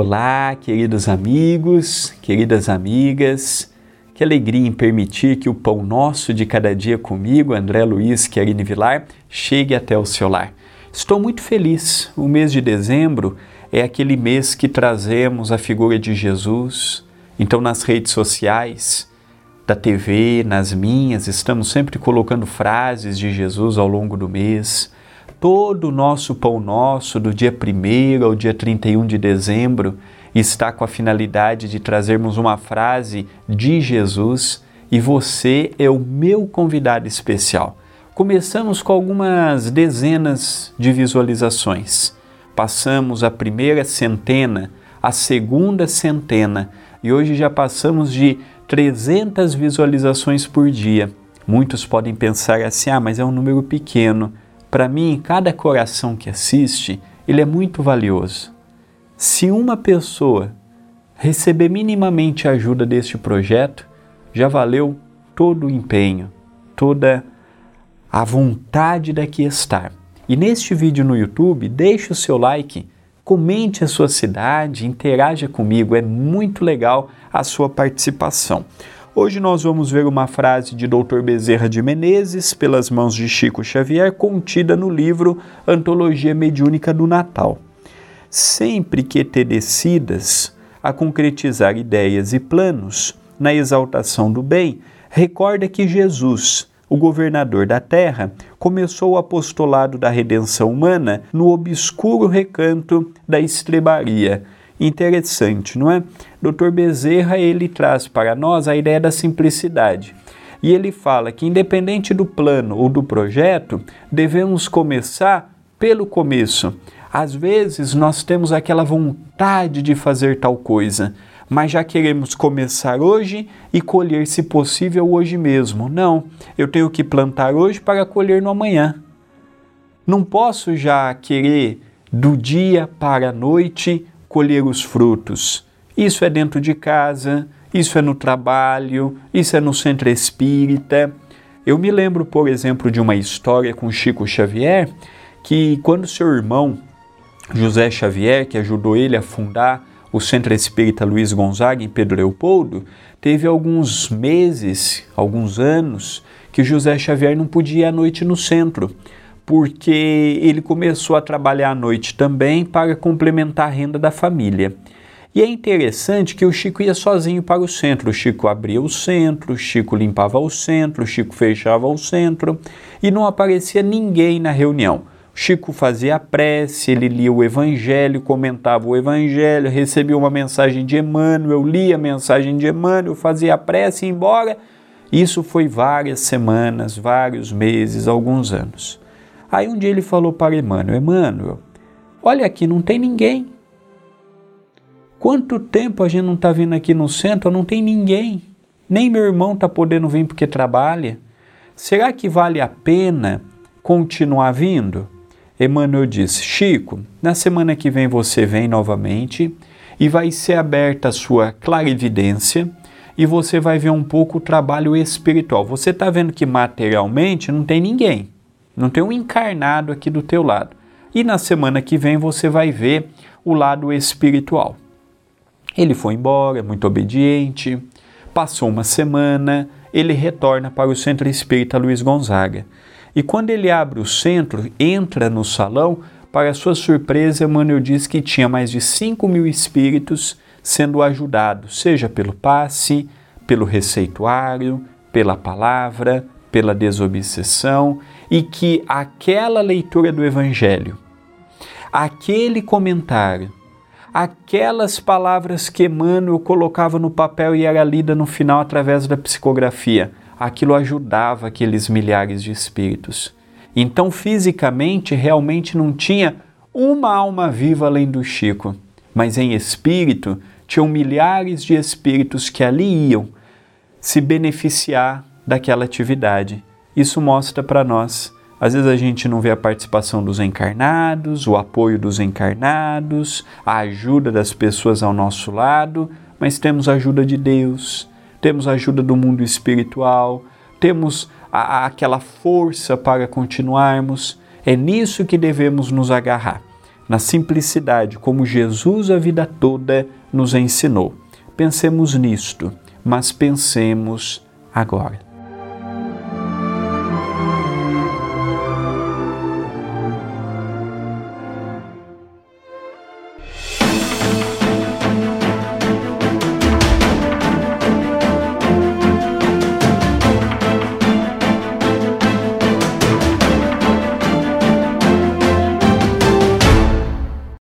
Olá, queridos amigos, queridas amigas. Que alegria em permitir que o pão nosso de cada dia comigo, André Luiz Querine Vilar, chegue até o seu lar. Estou muito feliz. O mês de dezembro é aquele mês que trazemos a figura de Jesus. Então, nas redes sociais, da TV, nas minhas, estamos sempre colocando frases de Jesus ao longo do mês. Todo o nosso pão nosso, do dia 1 ao dia 31 de dezembro, está com a finalidade de trazermos uma frase de Jesus e você é o meu convidado especial. Começamos com algumas dezenas de visualizações. Passamos a primeira centena, a segunda centena e hoje já passamos de 300 visualizações por dia. Muitos podem pensar assim: ah, mas é um número pequeno. Para mim, cada coração que assiste, ele é muito valioso. Se uma pessoa receber minimamente a ajuda deste projeto, já valeu todo o empenho, toda a vontade daqui estar. E neste vídeo no YouTube, deixe o seu like, comente a sua cidade, interaja comigo, é muito legal a sua participação. Hoje nós vamos ver uma frase de Dr. Bezerra de Menezes, pelas mãos de Chico Xavier, contida no livro Antologia Mediúnica do Natal sempre que te decidas a concretizar ideias e planos na exaltação do bem, recorda que Jesus, o governador da terra, começou o apostolado da redenção humana no obscuro recanto da estrebaria. Interessante, não é? Dr. Bezerra, ele traz para nós a ideia da simplicidade. E ele fala que independente do plano ou do projeto, devemos começar pelo começo às vezes nós temos aquela vontade de fazer tal coisa, mas já queremos começar hoje e colher, se possível, hoje mesmo. Não, eu tenho que plantar hoje para colher no amanhã. Não posso já querer do dia para a noite colher os frutos. Isso é dentro de casa, isso é no trabalho, isso é no centro espírita. Eu me lembro, por exemplo, de uma história com Chico Xavier, que quando seu irmão José Xavier, que ajudou ele a fundar o Centro Espírita Luiz Gonzaga em Pedro Leopoldo, teve alguns meses, alguns anos, que José Xavier não podia ir à noite no centro, porque ele começou a trabalhar à noite também para complementar a renda da família. E é interessante que o Chico ia sozinho para o centro. O Chico abria o centro, o Chico limpava o centro, o Chico fechava o centro e não aparecia ninguém na reunião. Chico fazia a prece, ele lia o Evangelho, comentava o Evangelho, recebia uma mensagem de Emmanuel, lia a mensagem de Emmanuel, fazia a prece e ia embora. Isso foi várias semanas, vários meses, alguns anos. Aí um dia ele falou para Emmanuel: Emmanuel, olha aqui, não tem ninguém. Quanto tempo a gente não está vindo aqui no centro? Não tem ninguém. Nem meu irmão está podendo vir porque trabalha. Será que vale a pena continuar vindo? Emmanuel disse: Chico, na semana que vem você vem novamente e vai ser aberta a sua clarividência e você vai ver um pouco o trabalho espiritual. Você está vendo que materialmente não tem ninguém, não tem um encarnado aqui do teu lado. E na semana que vem você vai ver o lado espiritual. Ele foi embora, muito obediente. Passou uma semana, ele retorna para o Centro Espírita Luiz Gonzaga. E quando ele abre o centro, entra no salão, para sua surpresa, Emmanuel diz que tinha mais de 5 mil espíritos sendo ajudados, seja pelo passe, pelo receituário, pela palavra, pela desobsessão, e que aquela leitura do Evangelho, aquele comentário, aquelas palavras que Emmanuel colocava no papel e era lida no final através da psicografia, aquilo ajudava aqueles milhares de espíritos. Então, fisicamente, realmente não tinha uma alma viva além do Chico, mas em espírito tinham milhares de espíritos que ali iam se beneficiar daquela atividade. Isso mostra para nós. Às vezes a gente não vê a participação dos encarnados, o apoio dos encarnados, a ajuda das pessoas ao nosso lado, mas temos a ajuda de Deus, temos a ajuda do mundo espiritual, temos a, a, aquela força para continuarmos. É nisso que devemos nos agarrar. na simplicidade, como Jesus a vida toda nos ensinou. Pensemos nisto, mas pensemos agora.